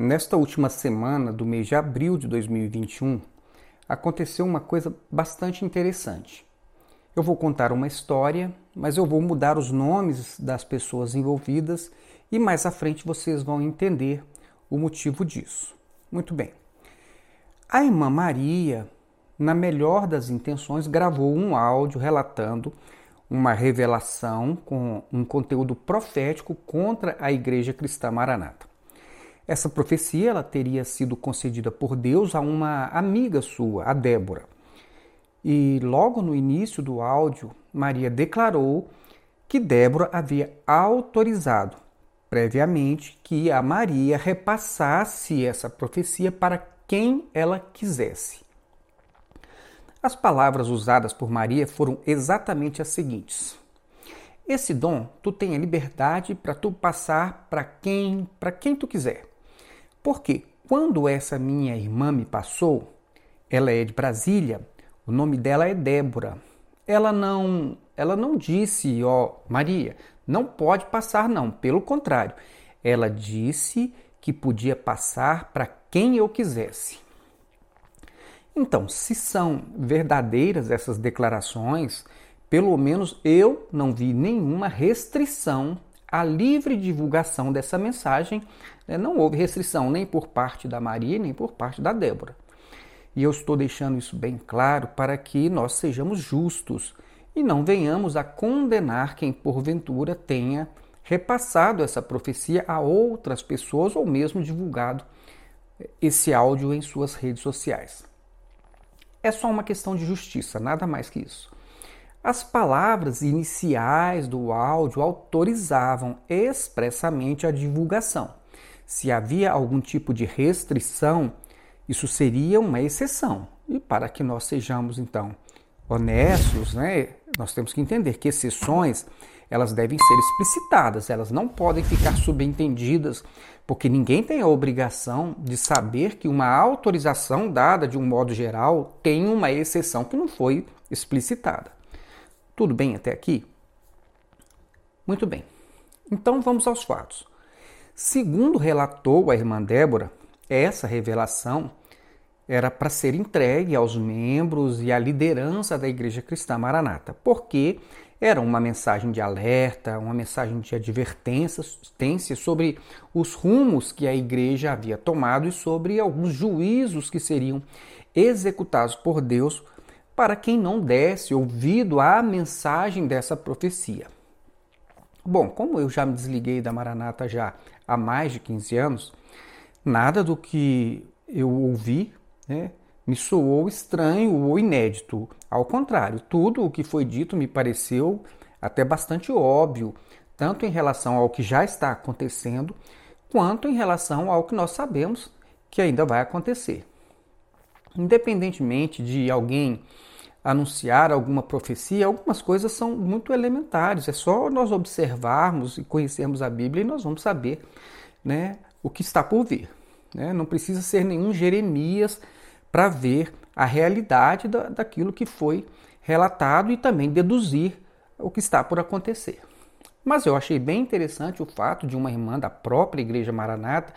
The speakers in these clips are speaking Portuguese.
Nesta última semana do mês de abril de 2021, aconteceu uma coisa bastante interessante. Eu vou contar uma história, mas eu vou mudar os nomes das pessoas envolvidas e mais à frente vocês vão entender o motivo disso. Muito bem. A irmã Maria, na melhor das intenções, gravou um áudio relatando uma revelação com um conteúdo profético contra a Igreja Cristã Maranata. Essa profecia ela teria sido concedida por Deus a uma amiga sua, a Débora. E logo no início do áudio, Maria declarou que Débora havia autorizado previamente que a Maria repassasse essa profecia para quem ela quisesse. As palavras usadas por Maria foram exatamente as seguintes: Esse dom tu tem a liberdade para tu passar para quem, para quem tu quiser. Porque quando essa minha irmã me passou, ela é de Brasília, o nome dela é Débora. Ela não, ela não disse, ó, Maria, não pode passar não, pelo contrário, ela disse que podia passar para quem eu quisesse. Então, se são verdadeiras essas declarações, pelo menos eu não vi nenhuma restrição à livre divulgação dessa mensagem. Né? Não houve restrição nem por parte da Maria, nem por parte da Débora. E eu estou deixando isso bem claro para que nós sejamos justos e não venhamos a condenar quem porventura tenha repassado essa profecia a outras pessoas ou mesmo divulgado esse áudio em suas redes sociais. É só uma questão de justiça, nada mais que isso. As palavras iniciais do áudio autorizavam expressamente a divulgação. Se havia algum tipo de restrição, isso seria uma exceção. E para que nós sejamos então honestos, né, nós temos que entender que exceções elas devem ser explicitadas, elas não podem ficar subentendidas, porque ninguém tem a obrigação de saber que uma autorização dada de um modo geral tem uma exceção que não foi explicitada. Tudo bem até aqui? Muito bem. Então vamos aos fatos. Segundo relatou a irmã Débora, essa revelação era para ser entregue aos membros e à liderança da Igreja Cristã Maranata, porque era uma mensagem de alerta, uma mensagem de advertência sobre os rumos que a igreja havia tomado e sobre alguns juízos que seriam executados por Deus para quem não desse ouvido à mensagem dessa profecia. Bom, como eu já me desliguei da Maranata já há mais de 15 anos, nada do que eu ouvi né, me soou estranho ou inédito. Ao contrário, tudo o que foi dito me pareceu até bastante óbvio, tanto em relação ao que já está acontecendo, quanto em relação ao que nós sabemos que ainda vai acontecer. Independentemente de alguém anunciar alguma profecia, algumas coisas são muito elementares. É só nós observarmos e conhecermos a Bíblia e nós vamos saber né, o que está por vir. Né? Não precisa ser nenhum Jeremias para ver a realidade da, daquilo que foi relatado e também deduzir o que está por acontecer. Mas eu achei bem interessante o fato de uma irmã da própria Igreja Maranata,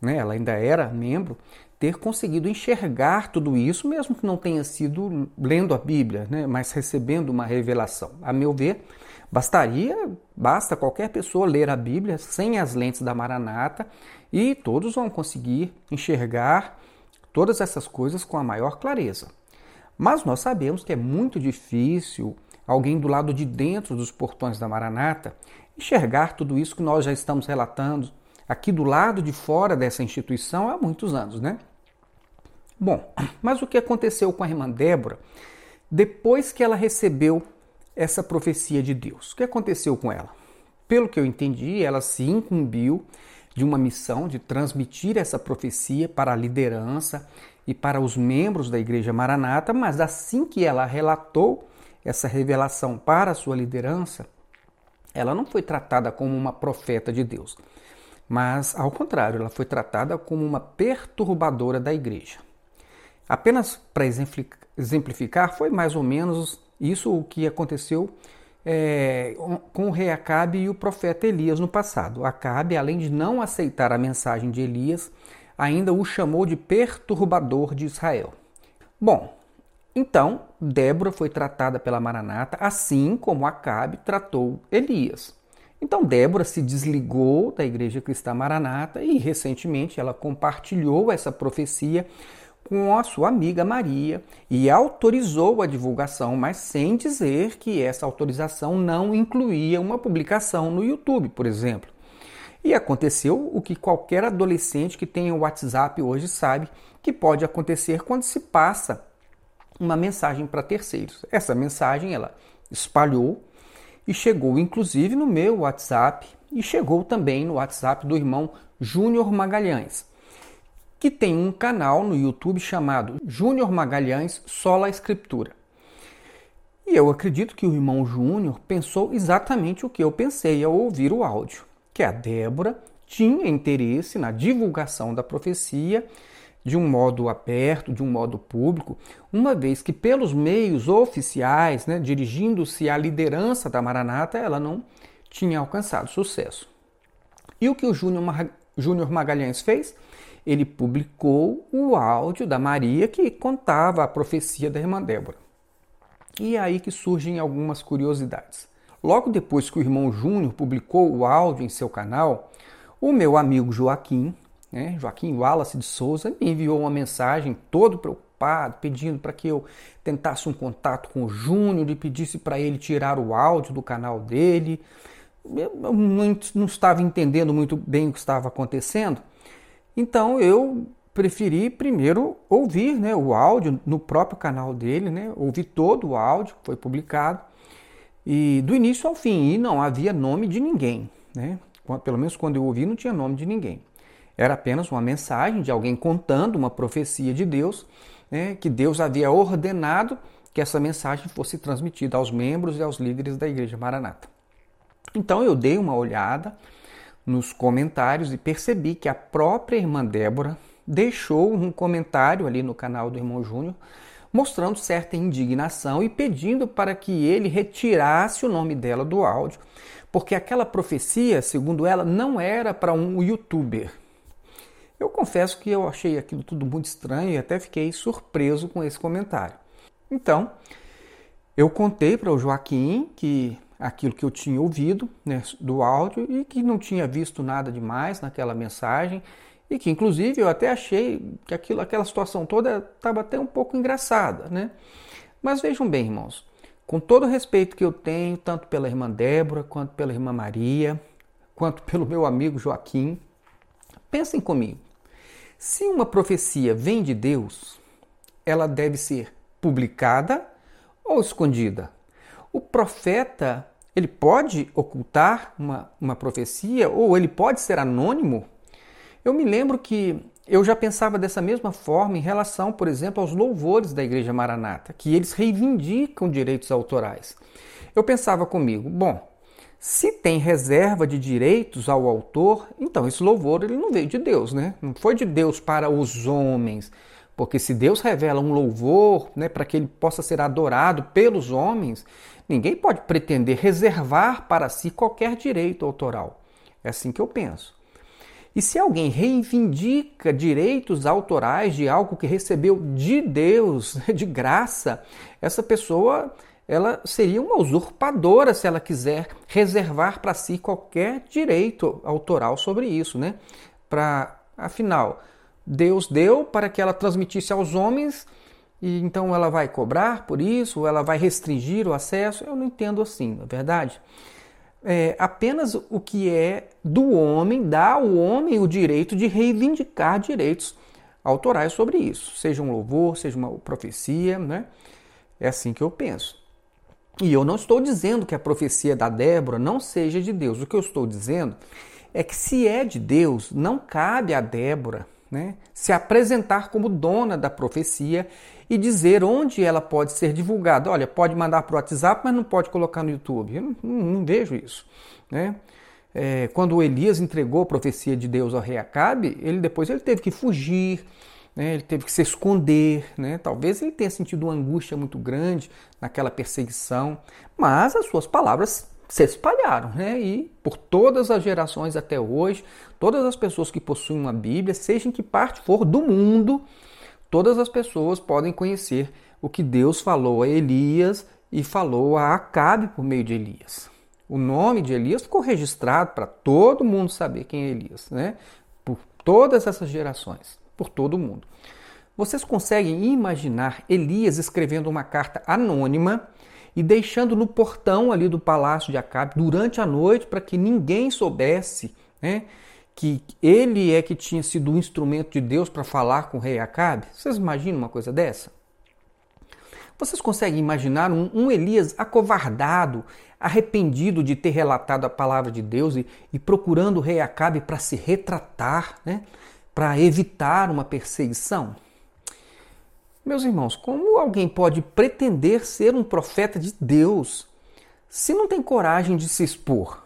né, ela ainda era membro, ter conseguido enxergar tudo isso, mesmo que não tenha sido lendo a Bíblia, né, mas recebendo uma revelação. A meu ver, bastaria, basta qualquer pessoa ler a Bíblia sem as lentes da Maranata e todos vão conseguir enxergar todas essas coisas com a maior clareza. Mas nós sabemos que é muito difícil alguém do lado de dentro dos portões da Maranata enxergar tudo isso que nós já estamos relatando aqui do lado de fora dessa instituição há muitos anos, né? Bom, mas o que aconteceu com a irmã Débora depois que ela recebeu essa profecia de Deus? O que aconteceu com ela? Pelo que eu entendi, ela se incumbiu de uma missão de transmitir essa profecia para a liderança e para os membros da Igreja Maranata, mas assim que ela relatou essa revelação para a sua liderança, ela não foi tratada como uma profeta de Deus, mas ao contrário, ela foi tratada como uma perturbadora da igreja. Apenas para exemplificar, foi mais ou menos isso o que aconteceu é, com o rei Acabe e o profeta Elias no passado. Acabe, além de não aceitar a mensagem de Elias, ainda o chamou de perturbador de Israel. Bom, então Débora foi tratada pela Maranata assim como Acabe tratou Elias. Então Débora se desligou da Igreja Cristã Maranata e recentemente ela compartilhou essa profecia com a sua amiga Maria e autorizou a divulgação, mas sem dizer que essa autorização não incluía uma publicação no YouTube, por exemplo. E aconteceu o que qualquer adolescente que tenha o WhatsApp hoje sabe que pode acontecer quando se passa uma mensagem para terceiros. Essa mensagem ela espalhou e chegou inclusive no meu WhatsApp e chegou também no WhatsApp do irmão Júnior Magalhães que tem um canal no YouTube chamado Júnior Magalhães Sola Escritura. E eu acredito que o irmão Júnior pensou exatamente o que eu pensei ao ouvir o áudio, que a Débora tinha interesse na divulgação da profecia de um modo aberto, de um modo público, uma vez que pelos meios oficiais, né, dirigindo-se à liderança da Maranata, ela não tinha alcançado sucesso. E o que o Júnior Magalhães fez? Ele publicou o áudio da Maria que contava a profecia da irmã Débora. E é aí que surgem algumas curiosidades. Logo depois que o irmão Júnior publicou o áudio em seu canal, o meu amigo Joaquim, né, Joaquim Wallace de Souza, me enviou uma mensagem todo preocupado, pedindo para que eu tentasse um contato com o Júnior e pedisse para ele tirar o áudio do canal dele. Eu não, não estava entendendo muito bem o que estava acontecendo, então eu preferi primeiro ouvir né, o áudio no próprio canal dele, né, ouvir todo o áudio que foi publicado, e do início ao fim, e não havia nome de ninguém. Né? Pelo menos quando eu ouvi, não tinha nome de ninguém. Era apenas uma mensagem de alguém contando uma profecia de Deus, né, que Deus havia ordenado que essa mensagem fosse transmitida aos membros e aos líderes da Igreja Maranata. Então eu dei uma olhada, nos comentários e percebi que a própria irmã Débora deixou um comentário ali no canal do irmão Júnior mostrando certa indignação e pedindo para que ele retirasse o nome dela do áudio, porque aquela profecia, segundo ela, não era para um youtuber. Eu confesso que eu achei aquilo tudo muito estranho e até fiquei surpreso com esse comentário. Então, eu contei para o Joaquim que aquilo que eu tinha ouvido né, do áudio e que não tinha visto nada demais naquela mensagem e que inclusive eu até achei que aquilo, aquela situação toda estava até um pouco engraçada, né? Mas vejam bem, irmãos, com todo o respeito que eu tenho, tanto pela irmã Débora, quanto pela irmã Maria, quanto pelo meu amigo Joaquim, pensem comigo. Se uma profecia vem de Deus, ela deve ser publicada ou escondida? O profeta, ele pode ocultar uma, uma profecia ou ele pode ser anônimo? Eu me lembro que eu já pensava dessa mesma forma em relação, por exemplo, aos louvores da Igreja Maranata, que eles reivindicam direitos autorais. Eu pensava comigo, bom, se tem reserva de direitos ao autor, então esse louvor ele não veio de Deus, né? Não foi de Deus para os homens. Porque se Deus revela um louvor né, para que ele possa ser adorado pelos homens, ninguém pode pretender reservar para si qualquer direito autoral. É assim que eu penso. E se alguém reivindica direitos autorais de algo que recebeu de Deus, de graça, essa pessoa ela seria uma usurpadora se ela quiser reservar para si qualquer direito autoral sobre isso, né? Para afinal, Deus deu para que ela transmitisse aos homens e então ela vai cobrar por isso, ou ela vai restringir o acesso. Eu não entendo assim, na é verdade. É, apenas o que é do homem dá ao homem o direito de reivindicar direitos autorais sobre isso, seja um louvor, seja uma profecia, né? É assim que eu penso. E eu não estou dizendo que a profecia da Débora não seja de Deus. O que eu estou dizendo é que se é de Deus, não cabe a Débora né, se apresentar como dona da profecia e dizer onde ela pode ser divulgada. Olha, pode mandar para o WhatsApp, mas não pode colocar no YouTube. Eu não, não, não vejo isso. Né? É, quando Elias entregou a profecia de Deus ao rei Acabe, ele depois ele teve que fugir, né? ele teve que se esconder. Né? Talvez ele tenha sentido uma angústia muito grande naquela perseguição, mas as suas palavras se espalharam, né? E por todas as gerações até hoje, todas as pessoas que possuem uma Bíblia, seja em que parte for do mundo, todas as pessoas podem conhecer o que Deus falou a Elias e falou a Acabe por meio de Elias. O nome de Elias ficou registrado para todo mundo saber quem é Elias, né? Por todas essas gerações, por todo mundo. Vocês conseguem imaginar Elias escrevendo uma carta anônima e deixando no portão ali do palácio de Acabe durante a noite para que ninguém soubesse né, que ele é que tinha sido o instrumento de Deus para falar com o rei Acabe? Vocês imaginam uma coisa dessa? Vocês conseguem imaginar um, um, Elias acovardado, arrependido de ter relatado a palavra de Deus e, e procurando o rei Acabe para se retratar, né? para evitar uma perseguição? Meus irmãos, como alguém pode pretender ser um profeta de Deus se não tem coragem de se expor?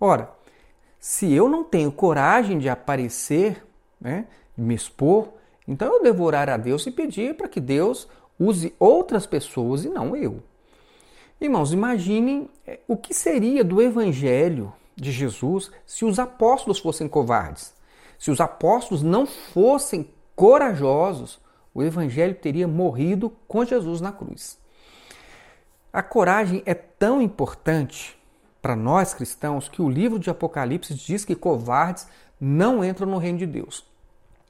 Ora, se eu não tenho coragem de aparecer, né, de me expor, então eu devo orar a Deus e pedir para que Deus use outras pessoas e não eu. Irmãos, imaginem é, o que seria do evangelho de Jesus se os apóstolos fossem covardes, se os apóstolos não fossem corajosos o evangelho teria morrido com Jesus na cruz. A coragem é tão importante para nós cristãos que o livro de Apocalipse diz que covardes não entram no reino de Deus.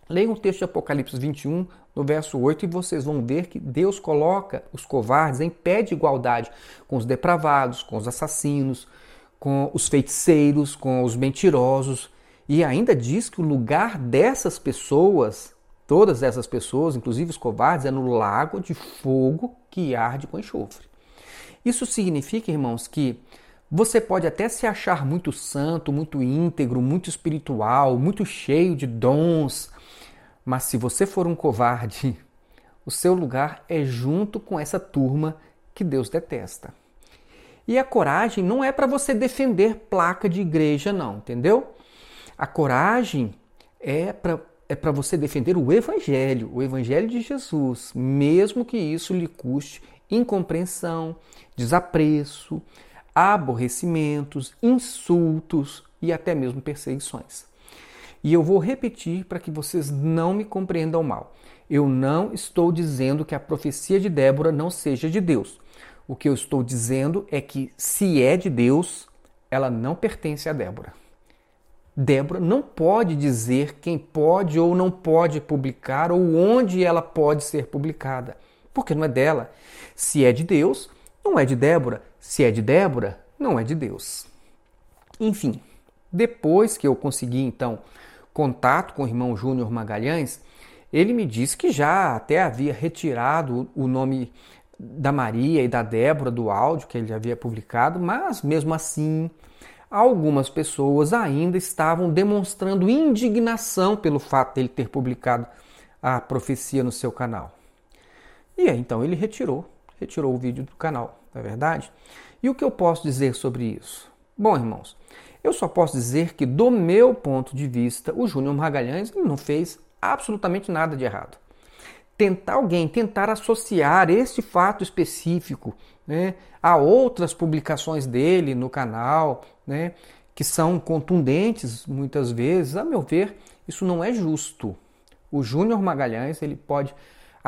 Leiam o texto de Apocalipse 21, no verso 8, e vocês vão ver que Deus coloca os covardes em pé de igualdade com os depravados, com os assassinos, com os feiticeiros, com os mentirosos, e ainda diz que o lugar dessas pessoas Todas essas pessoas, inclusive os covardes, é no lago de fogo que arde com enxofre. Isso significa, irmãos, que você pode até se achar muito santo, muito íntegro, muito espiritual, muito cheio de dons, mas se você for um covarde, o seu lugar é junto com essa turma que Deus detesta. E a coragem não é para você defender placa de igreja, não, entendeu? A coragem é para é para você defender o Evangelho, o Evangelho de Jesus, mesmo que isso lhe custe incompreensão, desapreço, aborrecimentos, insultos e até mesmo perseguições. E eu vou repetir para que vocês não me compreendam mal. Eu não estou dizendo que a profecia de Débora não seja de Deus. O que eu estou dizendo é que, se é de Deus, ela não pertence a Débora. Débora não pode dizer quem pode ou não pode publicar ou onde ela pode ser publicada, porque não é dela. Se é de Deus, não é de Débora. Se é de Débora, não é de Deus. Enfim, depois que eu consegui então contato com o irmão Júnior Magalhães, ele me disse que já até havia retirado o nome da Maria e da Débora do áudio que ele havia publicado, mas mesmo assim algumas pessoas ainda estavam demonstrando indignação pelo fato dele ter publicado a profecia no seu canal. E aí então ele retirou, retirou o vídeo do canal, não é verdade? E o que eu posso dizer sobre isso? Bom, irmãos, eu só posso dizer que, do meu ponto de vista, o Júnior Magalhães não fez absolutamente nada de errado. Tentar alguém, tentar associar este fato específico né, a outras publicações dele no canal, né, que são contundentes muitas vezes, a meu ver, isso não é justo. O Júnior Magalhães ele pode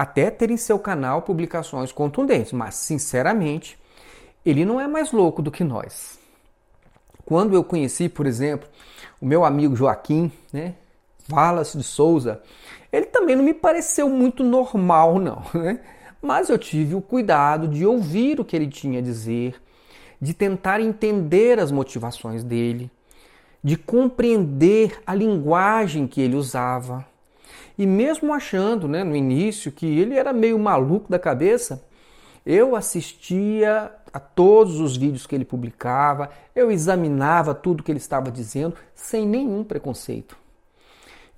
até ter em seu canal publicações contundentes, mas sinceramente ele não é mais louco do que nós. Quando eu conheci, por exemplo, o meu amigo Joaquim, né, Wallace de Souza, ele também não me pareceu muito normal, não. Né? Mas eu tive o cuidado de ouvir o que ele tinha a dizer, de tentar entender as motivações dele, de compreender a linguagem que ele usava. E mesmo achando, né, no início, que ele era meio maluco da cabeça, eu assistia a todos os vídeos que ele publicava, eu examinava tudo que ele estava dizendo sem nenhum preconceito.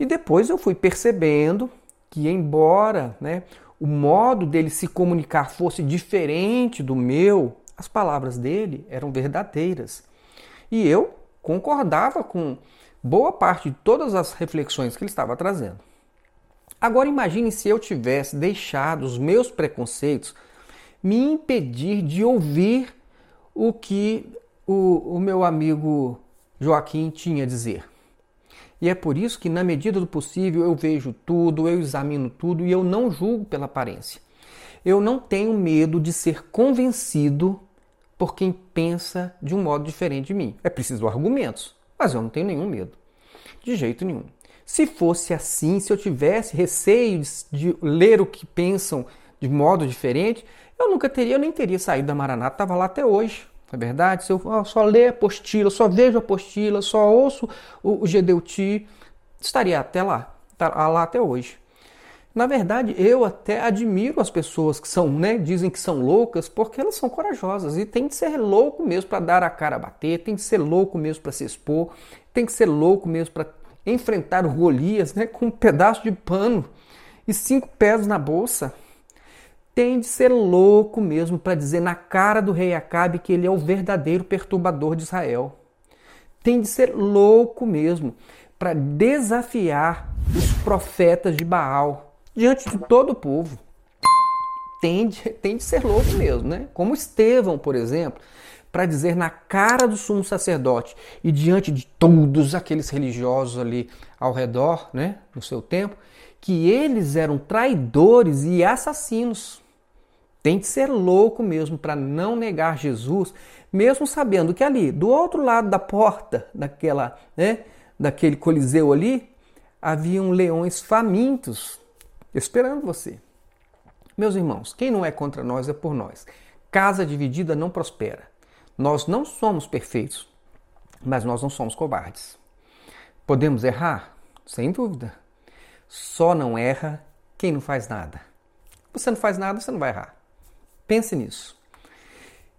E depois eu fui percebendo que, embora né, o modo dele se comunicar fosse diferente do meu, as palavras dele eram verdadeiras. E eu concordava com boa parte de todas as reflexões que ele estava trazendo. Agora imagine se eu tivesse deixado os meus preconceitos me impedir de ouvir o que o, o meu amigo Joaquim tinha a dizer. E é por isso que, na medida do possível, eu vejo tudo, eu examino tudo e eu não julgo pela aparência. Eu não tenho medo de ser convencido por quem pensa de um modo diferente de mim. É preciso argumentos, mas eu não tenho nenhum medo. De jeito nenhum. Se fosse assim, se eu tivesse receio de, ler o que pensam de modo diferente, eu nunca teria, eu nem teria saído da Maranata, estava lá até hoje. Não é verdade? Se eu só ler a apostila, só vejo a apostila, só ouço o, o Gedeuti, estaria até lá, tá lá até hoje. Na verdade, eu até admiro as pessoas que são, né, dizem que são loucas, porque elas são corajosas e tem que ser louco mesmo para dar a cara a bater, tem que ser louco mesmo para se expor, tem que ser louco mesmo para enfrentar Golias, né, com um pedaço de pano e cinco pés na bolsa. Tem de ser louco mesmo para dizer na cara do rei Acabe que ele é o verdadeiro perturbador de Israel. Tem de ser louco mesmo para desafiar os profetas de Baal diante de todo o povo. Tem de, tem de ser louco mesmo, né? Como Estevão, por exemplo, para dizer na cara do sumo sacerdote e diante de todos aqueles religiosos ali ao redor, né, no seu tempo, que eles eram traidores e assassinos. Tem de ser louco mesmo para não negar Jesus, mesmo sabendo que ali, do outro lado da porta daquela, né, daquele coliseu ali, haviam leões famintos esperando você. Meus irmãos, quem não é contra nós é por nós. Casa dividida não prospera. Nós não somos perfeitos, mas nós não somos covardes. Podemos errar? Sem dúvida. Só não erra quem não faz nada. Você não faz nada, você não vai errar. Pense nisso.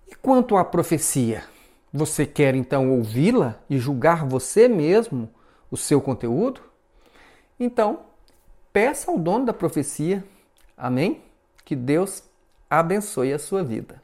E quanto à profecia? Você quer então ouvi-la e julgar você mesmo o seu conteúdo? Então, peça ao dono da profecia, amém? Que Deus abençoe a sua vida.